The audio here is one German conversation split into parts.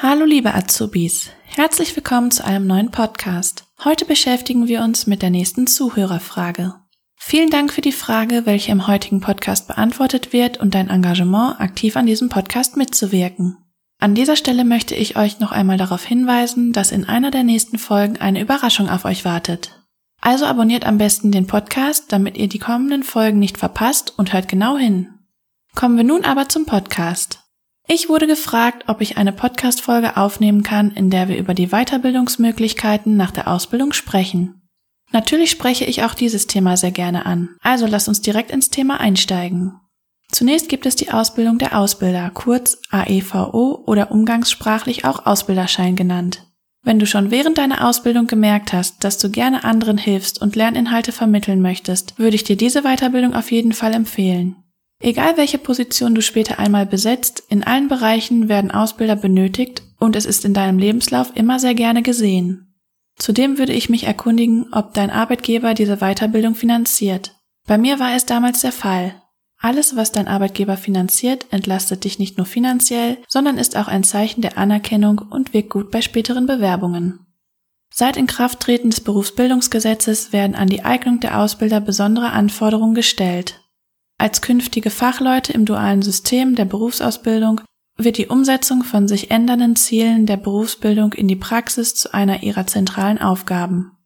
Hallo liebe Azubis, herzlich willkommen zu einem neuen Podcast. Heute beschäftigen wir uns mit der nächsten Zuhörerfrage. Vielen Dank für die Frage, welche im heutigen Podcast beantwortet wird und dein Engagement, aktiv an diesem Podcast mitzuwirken. An dieser Stelle möchte ich euch noch einmal darauf hinweisen, dass in einer der nächsten Folgen eine Überraschung auf euch wartet. Also abonniert am besten den Podcast, damit ihr die kommenden Folgen nicht verpasst und hört genau hin. Kommen wir nun aber zum Podcast. Ich wurde gefragt, ob ich eine Podcast-Folge aufnehmen kann, in der wir über die Weiterbildungsmöglichkeiten nach der Ausbildung sprechen. Natürlich spreche ich auch dieses Thema sehr gerne an, also lasst uns direkt ins Thema einsteigen. Zunächst gibt es die Ausbildung der Ausbilder, kurz AEVO oder umgangssprachlich auch Ausbilderschein genannt. Wenn du schon während deiner Ausbildung gemerkt hast, dass du gerne anderen hilfst und Lerninhalte vermitteln möchtest, würde ich dir diese Weiterbildung auf jeden Fall empfehlen. Egal welche Position du später einmal besetzt, in allen Bereichen werden Ausbilder benötigt und es ist in deinem Lebenslauf immer sehr gerne gesehen. Zudem würde ich mich erkundigen, ob dein Arbeitgeber diese Weiterbildung finanziert. Bei mir war es damals der Fall. Alles, was dein Arbeitgeber finanziert, entlastet dich nicht nur finanziell, sondern ist auch ein Zeichen der Anerkennung und wirkt gut bei späteren Bewerbungen. Seit Inkrafttreten des Berufsbildungsgesetzes werden an die Eignung der Ausbilder besondere Anforderungen gestellt. Als künftige Fachleute im dualen System der Berufsausbildung wird die Umsetzung von sich ändernden Zielen der Berufsbildung in die Praxis zu einer ihrer zentralen Aufgaben.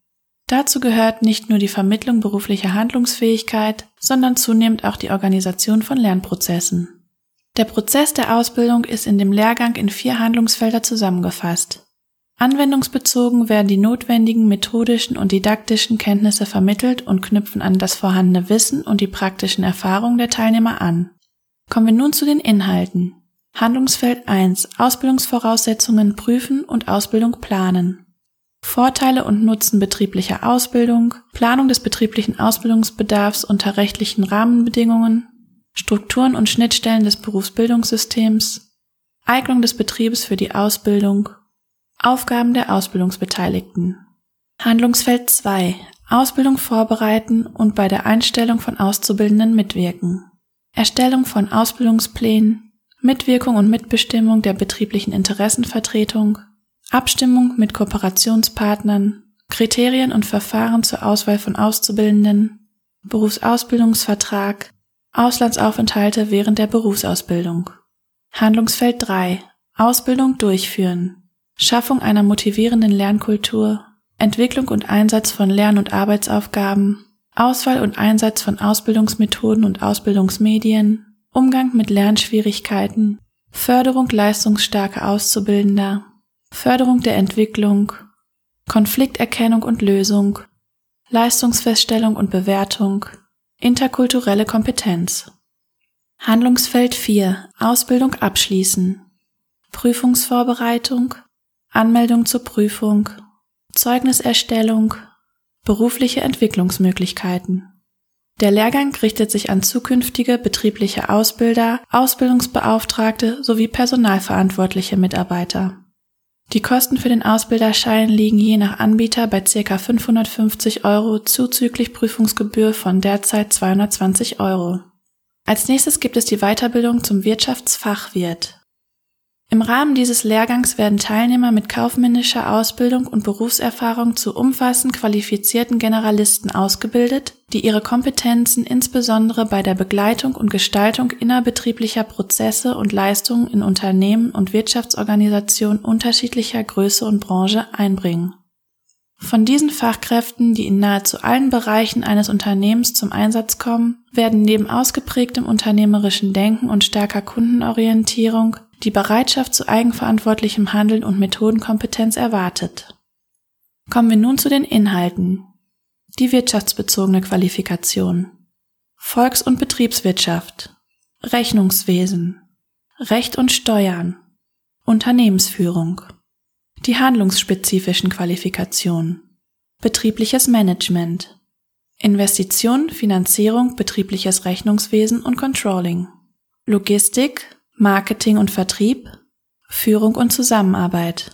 Dazu gehört nicht nur die Vermittlung beruflicher Handlungsfähigkeit, sondern zunehmend auch die Organisation von Lernprozessen. Der Prozess der Ausbildung ist in dem Lehrgang in vier Handlungsfelder zusammengefasst. Anwendungsbezogen werden die notwendigen methodischen und didaktischen Kenntnisse vermittelt und knüpfen an das vorhandene Wissen und die praktischen Erfahrungen der Teilnehmer an. Kommen wir nun zu den Inhalten. Handlungsfeld 1 Ausbildungsvoraussetzungen prüfen und Ausbildung planen. Vorteile und Nutzen betrieblicher Ausbildung, Planung des betrieblichen Ausbildungsbedarfs unter rechtlichen Rahmenbedingungen, Strukturen und Schnittstellen des Berufsbildungssystems, Eignung des Betriebes für die Ausbildung Aufgaben der Ausbildungsbeteiligten. Handlungsfeld 2. Ausbildung vorbereiten und bei der Einstellung von Auszubildenden mitwirken. Erstellung von Ausbildungsplänen, Mitwirkung und Mitbestimmung der betrieblichen Interessenvertretung, Abstimmung mit Kooperationspartnern, Kriterien und Verfahren zur Auswahl von Auszubildenden, Berufsausbildungsvertrag, Auslandsaufenthalte während der Berufsausbildung. Handlungsfeld 3. Ausbildung durchführen. Schaffung einer motivierenden Lernkultur, Entwicklung und Einsatz von Lern- und Arbeitsaufgaben, Auswahl und Einsatz von Ausbildungsmethoden und Ausbildungsmedien, Umgang mit Lernschwierigkeiten, Förderung leistungsstarker Auszubildender, Förderung der Entwicklung, Konflikterkennung und Lösung, Leistungsfeststellung und Bewertung, interkulturelle Kompetenz. Handlungsfeld 4 Ausbildung abschließen, Prüfungsvorbereitung, Anmeldung zur Prüfung, Zeugniserstellung, berufliche Entwicklungsmöglichkeiten. Der Lehrgang richtet sich an zukünftige betriebliche Ausbilder, Ausbildungsbeauftragte sowie personalverantwortliche Mitarbeiter. Die Kosten für den Ausbilderschein liegen je nach Anbieter bei ca. 550 Euro zuzüglich Prüfungsgebühr von derzeit 220 Euro. Als nächstes gibt es die Weiterbildung zum Wirtschaftsfachwirt. Im Rahmen dieses Lehrgangs werden Teilnehmer mit kaufmännischer Ausbildung und Berufserfahrung zu umfassend qualifizierten Generalisten ausgebildet, die ihre Kompetenzen insbesondere bei der Begleitung und Gestaltung innerbetrieblicher Prozesse und Leistungen in Unternehmen und Wirtschaftsorganisationen unterschiedlicher Größe und Branche einbringen. Von diesen Fachkräften, die in nahezu allen Bereichen eines Unternehmens zum Einsatz kommen, werden neben ausgeprägtem unternehmerischen Denken und starker Kundenorientierung die Bereitschaft zu eigenverantwortlichem Handeln und Methodenkompetenz erwartet. Kommen wir nun zu den Inhalten. Die wirtschaftsbezogene Qualifikation. Volks- und Betriebswirtschaft. Rechnungswesen. Recht und Steuern. Unternehmensführung. Die handlungsspezifischen Qualifikationen. Betriebliches Management. Investition, Finanzierung, betriebliches Rechnungswesen und Controlling. Logistik, Marketing und Vertrieb, Führung und Zusammenarbeit.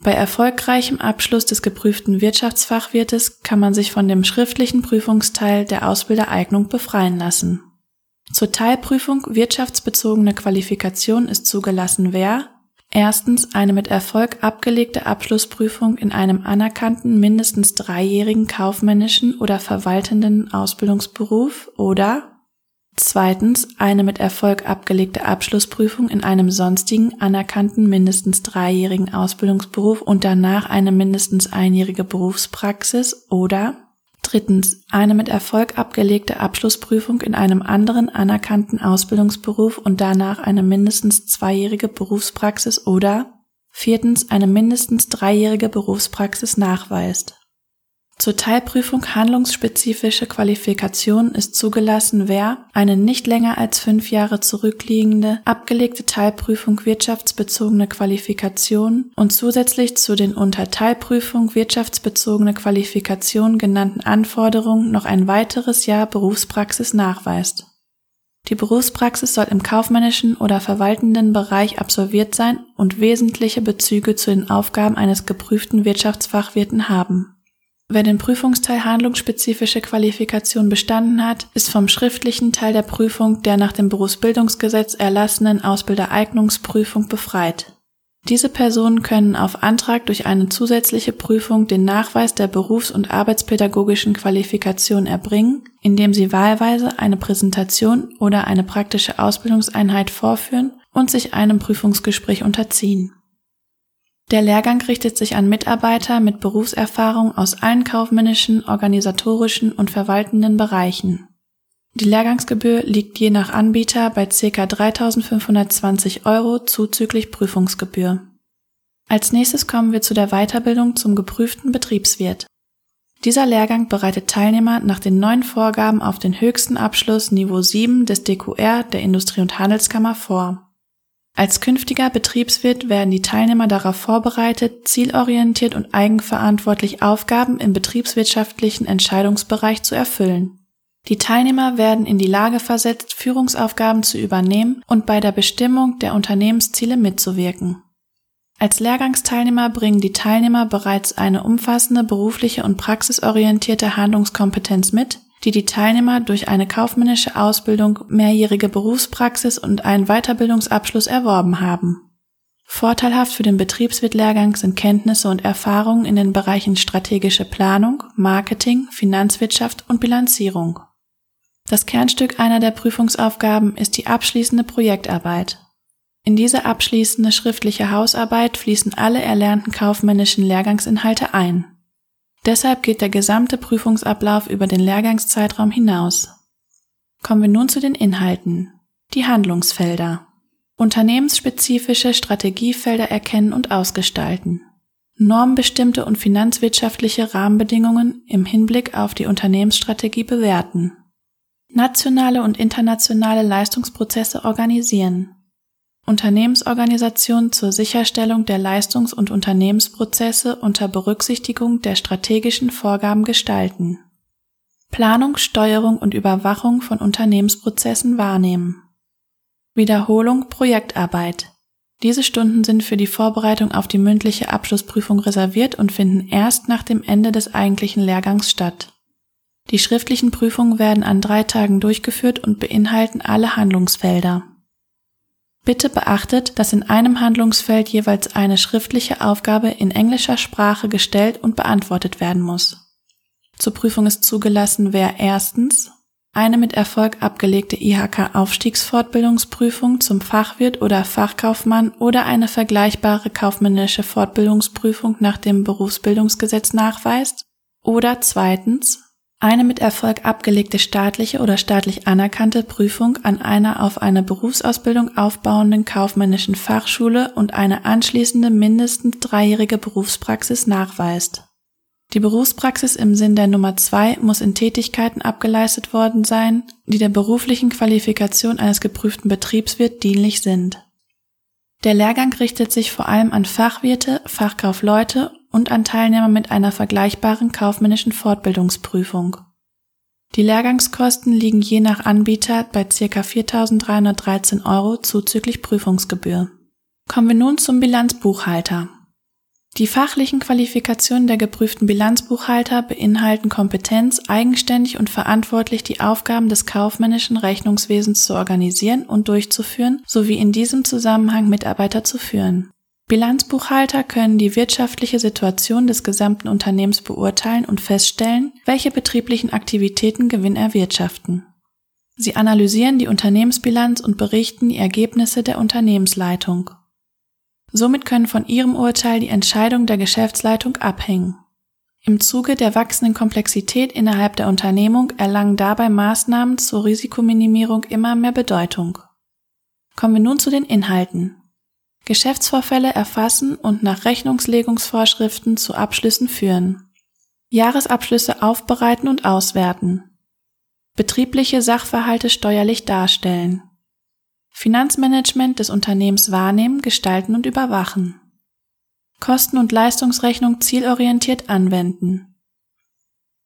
Bei erfolgreichem Abschluss des geprüften Wirtschaftsfachwirtes kann man sich von dem schriftlichen Prüfungsteil der Ausbildereignung befreien lassen. Zur Teilprüfung wirtschaftsbezogene Qualifikation ist zugelassen, wer Erstens eine mit Erfolg abgelegte Abschlussprüfung in einem anerkannten mindestens dreijährigen kaufmännischen oder verwaltenden Ausbildungsberuf oder zweitens eine mit Erfolg abgelegte Abschlussprüfung in einem sonstigen anerkannten mindestens dreijährigen Ausbildungsberuf und danach eine mindestens einjährige Berufspraxis oder? Drittens, eine mit Erfolg abgelegte Abschlussprüfung in einem anderen anerkannten Ausbildungsberuf und danach eine mindestens zweijährige Berufspraxis oder? Viertens eine mindestens dreijährige Berufspraxis nachweist zur Teilprüfung handlungsspezifische Qualifikation ist zugelassen, wer eine nicht länger als fünf Jahre zurückliegende abgelegte Teilprüfung wirtschaftsbezogene Qualifikation und zusätzlich zu den unter Teilprüfung wirtschaftsbezogene Qualifikation genannten Anforderungen noch ein weiteres Jahr Berufspraxis nachweist. Die Berufspraxis soll im kaufmännischen oder verwaltenden Bereich absolviert sein und wesentliche Bezüge zu den Aufgaben eines geprüften Wirtschaftsfachwirten haben Wer den Prüfungsteil handlungsspezifische Qualifikation bestanden hat, ist vom schriftlichen Teil der Prüfung der nach dem Berufsbildungsgesetz erlassenen Ausbildereignungsprüfung befreit. Diese Personen können auf Antrag durch eine zusätzliche Prüfung den Nachweis der berufs- und arbeitspädagogischen Qualifikation erbringen, indem sie wahlweise eine Präsentation oder eine praktische Ausbildungseinheit vorführen und sich einem Prüfungsgespräch unterziehen der Lehrgang richtet sich an Mitarbeiter mit Berufserfahrung aus allen kaufmännischen, organisatorischen und verwaltenden Bereichen. Die Lehrgangsgebühr liegt je nach Anbieter bei ca. 3.520 Euro zuzüglich Prüfungsgebühr. Als nächstes kommen wir zu der Weiterbildung zum geprüften Betriebswirt. Dieser Lehrgang bereitet Teilnehmer nach den neuen Vorgaben auf den höchsten Abschluss Niveau 7 des DQR der Industrie- und Handelskammer vor. Als künftiger Betriebswirt werden die Teilnehmer darauf vorbereitet, zielorientiert und eigenverantwortlich Aufgaben im betriebswirtschaftlichen Entscheidungsbereich zu erfüllen. Die Teilnehmer werden in die Lage versetzt, Führungsaufgaben zu übernehmen und bei der Bestimmung der Unternehmensziele mitzuwirken. Als Lehrgangsteilnehmer bringen die Teilnehmer bereits eine umfassende berufliche und praxisorientierte Handlungskompetenz mit, die die Teilnehmer durch eine kaufmännische Ausbildung, mehrjährige Berufspraxis und einen Weiterbildungsabschluss erworben haben. Vorteilhaft für den Betriebswirtlehrgang sind Kenntnisse und Erfahrungen in den Bereichen strategische Planung, Marketing, Finanzwirtschaft und Bilanzierung. Das Kernstück einer der Prüfungsaufgaben ist die abschließende Projektarbeit. In diese abschließende schriftliche Hausarbeit fließen alle erlernten kaufmännischen Lehrgangsinhalte ein. Deshalb geht der gesamte Prüfungsablauf über den Lehrgangszeitraum hinaus. Kommen wir nun zu den Inhalten. Die Handlungsfelder. Unternehmensspezifische Strategiefelder erkennen und ausgestalten. Normbestimmte und finanzwirtschaftliche Rahmenbedingungen im Hinblick auf die Unternehmensstrategie bewerten. Nationale und internationale Leistungsprozesse organisieren. Unternehmensorganisation zur Sicherstellung der Leistungs- und Unternehmensprozesse unter Berücksichtigung der strategischen Vorgaben gestalten. Planung, Steuerung und Überwachung von Unternehmensprozessen wahrnehmen. Wiederholung Projektarbeit. Diese Stunden sind für die Vorbereitung auf die mündliche Abschlussprüfung reserviert und finden erst nach dem Ende des eigentlichen Lehrgangs statt. Die schriftlichen Prüfungen werden an drei Tagen durchgeführt und beinhalten alle Handlungsfelder Bitte beachtet, dass in einem Handlungsfeld jeweils eine schriftliche Aufgabe in englischer Sprache gestellt und beantwortet werden muss. Zur Prüfung ist zugelassen, wer erstens eine mit Erfolg abgelegte IHK-Aufstiegsfortbildungsprüfung zum Fachwirt oder Fachkaufmann oder eine vergleichbare kaufmännische Fortbildungsprüfung nach dem Berufsbildungsgesetz nachweist oder zweitens eine mit Erfolg abgelegte staatliche oder staatlich anerkannte Prüfung an einer auf eine Berufsausbildung aufbauenden kaufmännischen Fachschule und eine anschließende mindestens dreijährige Berufspraxis nachweist. Die Berufspraxis im Sinn der Nummer zwei muss in Tätigkeiten abgeleistet worden sein, die der beruflichen Qualifikation eines geprüften Betriebswirt dienlich sind. Der Lehrgang richtet sich vor allem an Fachwirte, Fachkaufleute und an Teilnehmer mit einer vergleichbaren kaufmännischen Fortbildungsprüfung. Die Lehrgangskosten liegen je nach Anbieter bei ca. 4.313 Euro zuzüglich Prüfungsgebühr. Kommen wir nun zum Bilanzbuchhalter. Die fachlichen Qualifikationen der geprüften Bilanzbuchhalter beinhalten Kompetenz, eigenständig und verantwortlich die Aufgaben des kaufmännischen Rechnungswesens zu organisieren und durchzuführen sowie in diesem Zusammenhang Mitarbeiter zu führen. Bilanzbuchhalter können die wirtschaftliche Situation des gesamten Unternehmens beurteilen und feststellen, welche betrieblichen Aktivitäten Gewinn erwirtschaften. Sie analysieren die Unternehmensbilanz und berichten die Ergebnisse der Unternehmensleitung. Somit können von ihrem Urteil die Entscheidungen der Geschäftsleitung abhängen. Im Zuge der wachsenden Komplexität innerhalb der Unternehmung erlangen dabei Maßnahmen zur Risikominimierung immer mehr Bedeutung. Kommen wir nun zu den Inhalten. Geschäftsvorfälle erfassen und nach Rechnungslegungsvorschriften zu Abschlüssen führen. Jahresabschlüsse aufbereiten und auswerten. Betriebliche Sachverhalte steuerlich darstellen. Finanzmanagement des Unternehmens wahrnehmen, gestalten und überwachen. Kosten- und Leistungsrechnung zielorientiert anwenden.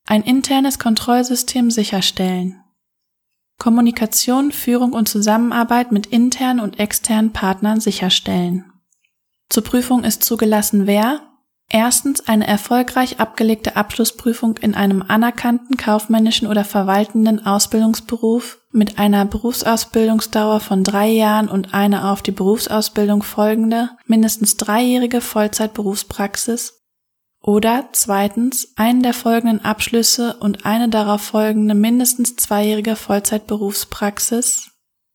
Ein internes Kontrollsystem sicherstellen. Kommunikation, Führung und Zusammenarbeit mit internen und externen Partnern sicherstellen. Zur Prüfung ist zugelassen wer Erstens eine erfolgreich abgelegte Abschlussprüfung in einem anerkannten kaufmännischen oder verwaltenden Ausbildungsberuf mit einer Berufsausbildungsdauer von drei Jahren und eine auf die Berufsausbildung folgende mindestens dreijährige Vollzeitberufspraxis oder zweitens einen der folgenden Abschlüsse und eine darauf folgende mindestens zweijährige Vollzeitberufspraxis.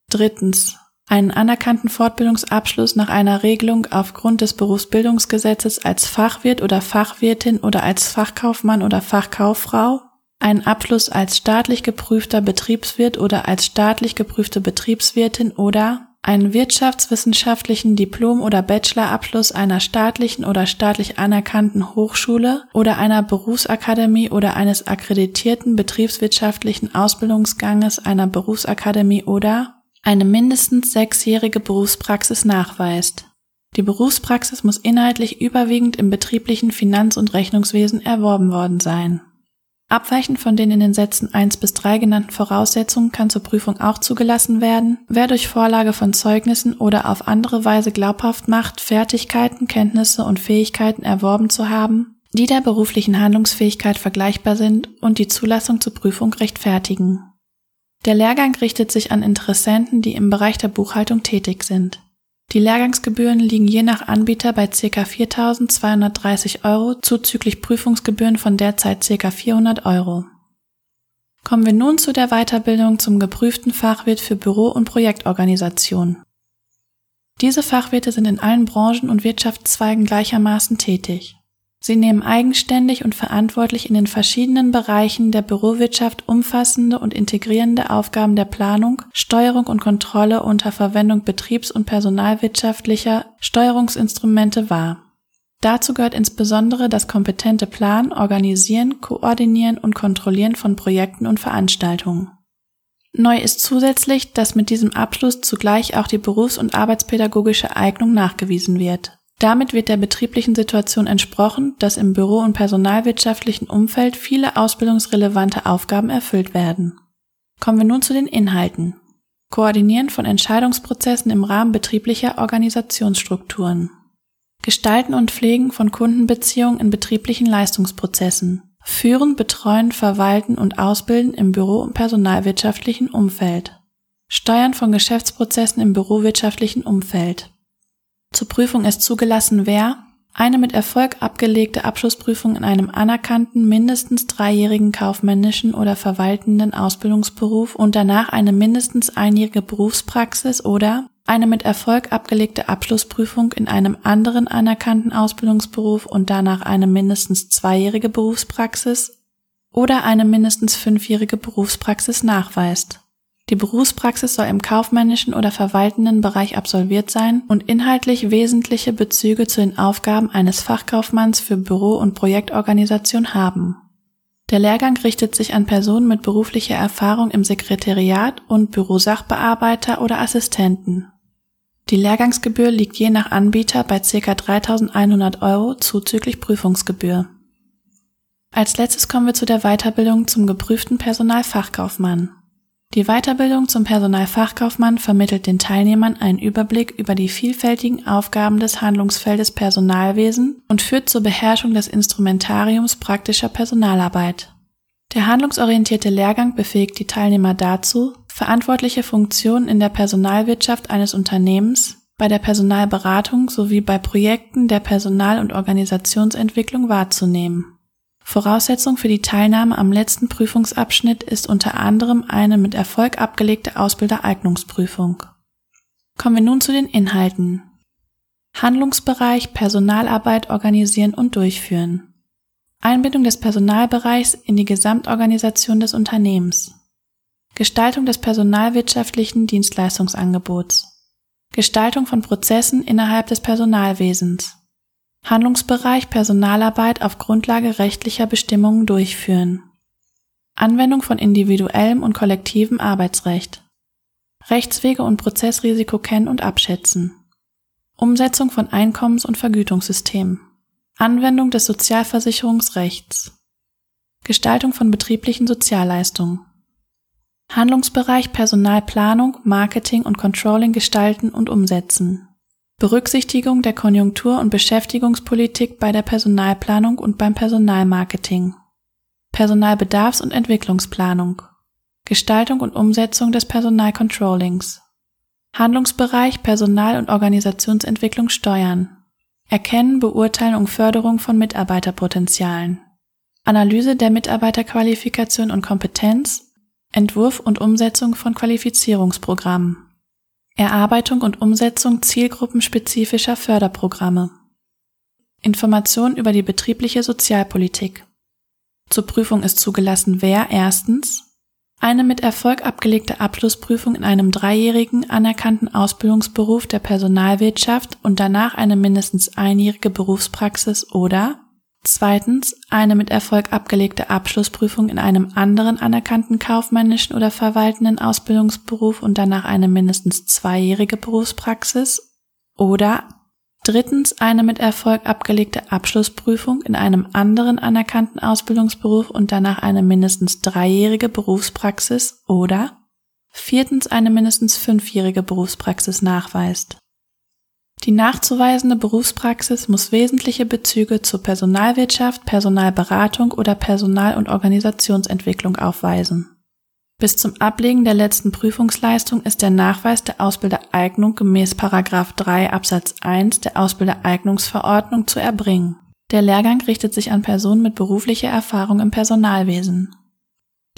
Drittens einen anerkannten Fortbildungsabschluss nach einer Regelung aufgrund des Berufsbildungsgesetzes als Fachwirt oder Fachwirtin oder als Fachkaufmann oder Fachkauffrau, einen Abschluss als staatlich geprüfter Betriebswirt oder als staatlich geprüfte Betriebswirtin oder einen wirtschaftswissenschaftlichen Diplom- oder Bachelorabschluss einer staatlichen oder staatlich anerkannten Hochschule oder einer Berufsakademie oder eines akkreditierten betriebswirtschaftlichen Ausbildungsganges einer Berufsakademie oder eine mindestens sechsjährige Berufspraxis nachweist. Die Berufspraxis muss inhaltlich überwiegend im betrieblichen Finanz- und Rechnungswesen erworben worden sein. Abweichend von den in den Sätzen 1 bis 3 genannten Voraussetzungen kann zur Prüfung auch zugelassen werden, wer durch Vorlage von Zeugnissen oder auf andere Weise glaubhaft macht, Fertigkeiten, Kenntnisse und Fähigkeiten erworben zu haben, die der beruflichen Handlungsfähigkeit vergleichbar sind und die Zulassung zur Prüfung rechtfertigen. Der Lehrgang richtet sich an Interessenten, die im Bereich der Buchhaltung tätig sind. Die Lehrgangsgebühren liegen je nach Anbieter bei ca. 4.230 Euro zuzüglich Prüfungsgebühren von derzeit ca. 400 Euro. Kommen wir nun zu der Weiterbildung zum geprüften Fachwirt für Büro- und Projektorganisation. Diese Fachwirte sind in allen Branchen und Wirtschaftszweigen gleichermaßen tätig. Sie nehmen eigenständig und verantwortlich in den verschiedenen Bereichen der Bürowirtschaft umfassende und integrierende Aufgaben der Planung, Steuerung und Kontrolle unter Verwendung betriebs- und personalwirtschaftlicher Steuerungsinstrumente wahr. Dazu gehört insbesondere das kompetente Planen, Organisieren, Koordinieren und Kontrollieren von Projekten und Veranstaltungen. Neu ist zusätzlich, dass mit diesem Abschluss zugleich auch die berufs- und arbeitspädagogische Eignung nachgewiesen wird. Damit wird der betrieblichen Situation entsprochen, dass im Büro- und personalwirtschaftlichen Umfeld viele ausbildungsrelevante Aufgaben erfüllt werden. Kommen wir nun zu den Inhalten. Koordinieren von Entscheidungsprozessen im Rahmen betrieblicher Organisationsstrukturen. Gestalten und Pflegen von Kundenbeziehungen in betrieblichen Leistungsprozessen. Führen, betreuen, verwalten und ausbilden im Büro- und personalwirtschaftlichen Umfeld. Steuern von Geschäftsprozessen im bürowirtschaftlichen Umfeld. Zur Prüfung ist zugelassen, wer eine mit Erfolg abgelegte Abschlussprüfung in einem anerkannten mindestens dreijährigen kaufmännischen oder verwaltenden Ausbildungsberuf und danach eine mindestens einjährige Berufspraxis oder eine mit Erfolg abgelegte Abschlussprüfung in einem anderen anerkannten Ausbildungsberuf und danach eine mindestens zweijährige Berufspraxis oder eine mindestens fünfjährige Berufspraxis nachweist. Die Berufspraxis soll im kaufmännischen oder verwaltenden Bereich absolviert sein und inhaltlich wesentliche Bezüge zu den Aufgaben eines Fachkaufmanns für Büro- und Projektorganisation haben. Der Lehrgang richtet sich an Personen mit beruflicher Erfahrung im Sekretariat und Bürosachbearbeiter oder Assistenten. Die Lehrgangsgebühr liegt je nach Anbieter bei ca. 3.100 Euro zuzüglich Prüfungsgebühr. Als letztes kommen wir zu der Weiterbildung zum geprüften Personalfachkaufmann. Die Weiterbildung zum Personalfachkaufmann vermittelt den Teilnehmern einen Überblick über die vielfältigen Aufgaben des Handlungsfeldes Personalwesen und führt zur Beherrschung des Instrumentariums praktischer Personalarbeit. Der handlungsorientierte Lehrgang befähigt die Teilnehmer dazu, verantwortliche Funktionen in der Personalwirtschaft eines Unternehmens, bei der Personalberatung sowie bei Projekten der Personal- und Organisationsentwicklung wahrzunehmen. Voraussetzung für die Teilnahme am letzten Prüfungsabschnitt ist unter anderem eine mit Erfolg abgelegte Ausbildereignungsprüfung. Kommen wir nun zu den Inhalten. Handlungsbereich Personalarbeit organisieren und durchführen. Einbindung des Personalbereichs in die Gesamtorganisation des Unternehmens. Gestaltung des personalwirtschaftlichen Dienstleistungsangebots. Gestaltung von Prozessen innerhalb des Personalwesens. Handlungsbereich Personalarbeit auf Grundlage rechtlicher Bestimmungen durchführen. Anwendung von individuellem und kollektivem Arbeitsrecht. Rechtswege und Prozessrisiko kennen und abschätzen. Umsetzung von Einkommens- und Vergütungssystemen. Anwendung des Sozialversicherungsrechts. Gestaltung von betrieblichen Sozialleistungen. Handlungsbereich Personalplanung, Marketing und Controlling gestalten und umsetzen. Berücksichtigung der Konjunktur- und Beschäftigungspolitik bei der Personalplanung und beim Personalmarketing. Personalbedarfs- und Entwicklungsplanung. Gestaltung und Umsetzung des Personalcontrollings. Handlungsbereich Personal- und Organisationsentwicklung steuern. Erkennen, Beurteilen und Förderung von Mitarbeiterpotenzialen. Analyse der Mitarbeiterqualifikation und Kompetenz, Entwurf und Umsetzung von Qualifizierungsprogrammen. Erarbeitung und Umsetzung zielgruppenspezifischer Förderprogramme. Information über die betriebliche Sozialpolitik. Zur Prüfung ist zugelassen, wer erstens eine mit Erfolg abgelegte Abschlussprüfung in einem dreijährigen anerkannten Ausbildungsberuf der Personalwirtschaft und danach eine mindestens einjährige Berufspraxis oder Zweitens eine mit Erfolg abgelegte Abschlussprüfung in einem anderen anerkannten kaufmännischen oder verwaltenden Ausbildungsberuf und danach eine mindestens zweijährige Berufspraxis oder drittens eine mit Erfolg abgelegte Abschlussprüfung in einem anderen anerkannten Ausbildungsberuf und danach eine mindestens dreijährige Berufspraxis oder viertens eine mindestens fünfjährige Berufspraxis nachweist. Die nachzuweisende Berufspraxis muss wesentliche Bezüge zur Personalwirtschaft, Personalberatung oder Personal- und Organisationsentwicklung aufweisen. Bis zum Ablegen der letzten Prüfungsleistung ist der Nachweis der Ausbildereignung gemäß 3 Absatz 1 der Ausbildereignungsverordnung zu erbringen. Der Lehrgang richtet sich an Personen mit beruflicher Erfahrung im Personalwesen.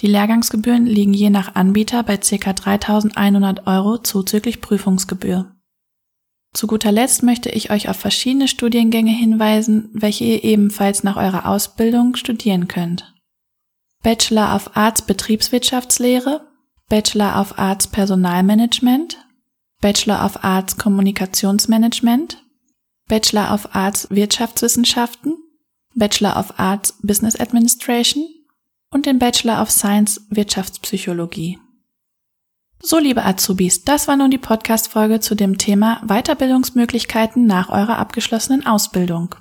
Die Lehrgangsgebühren liegen je nach Anbieter bei ca. 3.100 Euro zuzüglich Prüfungsgebühr. Zu guter Letzt möchte ich euch auf verschiedene Studiengänge hinweisen, welche ihr ebenfalls nach eurer Ausbildung studieren könnt. Bachelor of Arts Betriebswirtschaftslehre, Bachelor of Arts Personalmanagement, Bachelor of Arts Kommunikationsmanagement, Bachelor of Arts Wirtschaftswissenschaften, Bachelor of Arts Business Administration und den Bachelor of Science Wirtschaftspsychologie. So, liebe Azubis, das war nun die Podcast-Folge zu dem Thema Weiterbildungsmöglichkeiten nach eurer abgeschlossenen Ausbildung.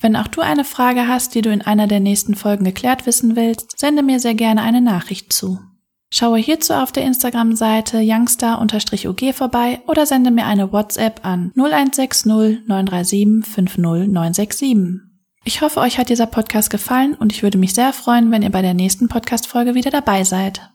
Wenn auch du eine Frage hast, die du in einer der nächsten Folgen geklärt wissen willst, sende mir sehr gerne eine Nachricht zu. Schaue hierzu auf der Instagram-Seite youngstar-ug vorbei oder sende mir eine WhatsApp an 0160 937 50967. Ich hoffe, euch hat dieser Podcast gefallen und ich würde mich sehr freuen, wenn ihr bei der nächsten Podcast-Folge wieder dabei seid.